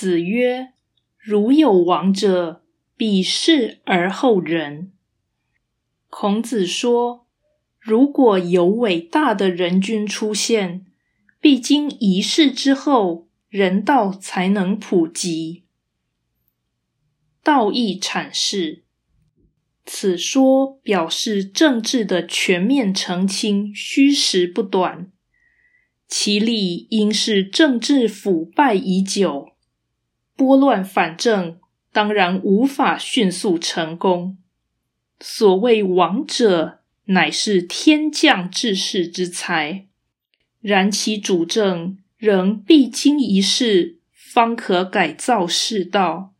子曰：“如有王者，必事而后仁。”孔子说，如果有伟大的人君出现，必经一世之后，人道才能普及。道义阐释，此说表示政治的全面澄清虚实不短，其理应是政治腐败已久，拨乱反正，当然无法迅速成功。所谓王者，乃是天降治世之才，然其主政仍必经一世，方可改造世道。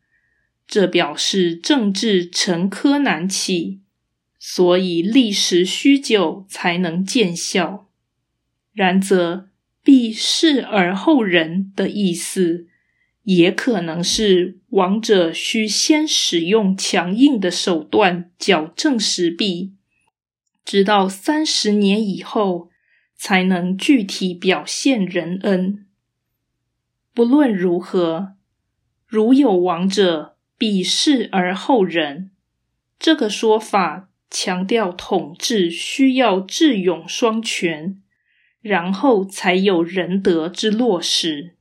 这表示政治沉疴难起，所以历时许久才能见效。然则“必事而后仁”的意思，也可能是王者需先使用强硬的手段矫正时弊，直到三十年以后才能具体表现仁恩。不论如何，如有王者。必事而后仁，这个说法强调统治需要智勇双全，然后才有仁德之落实。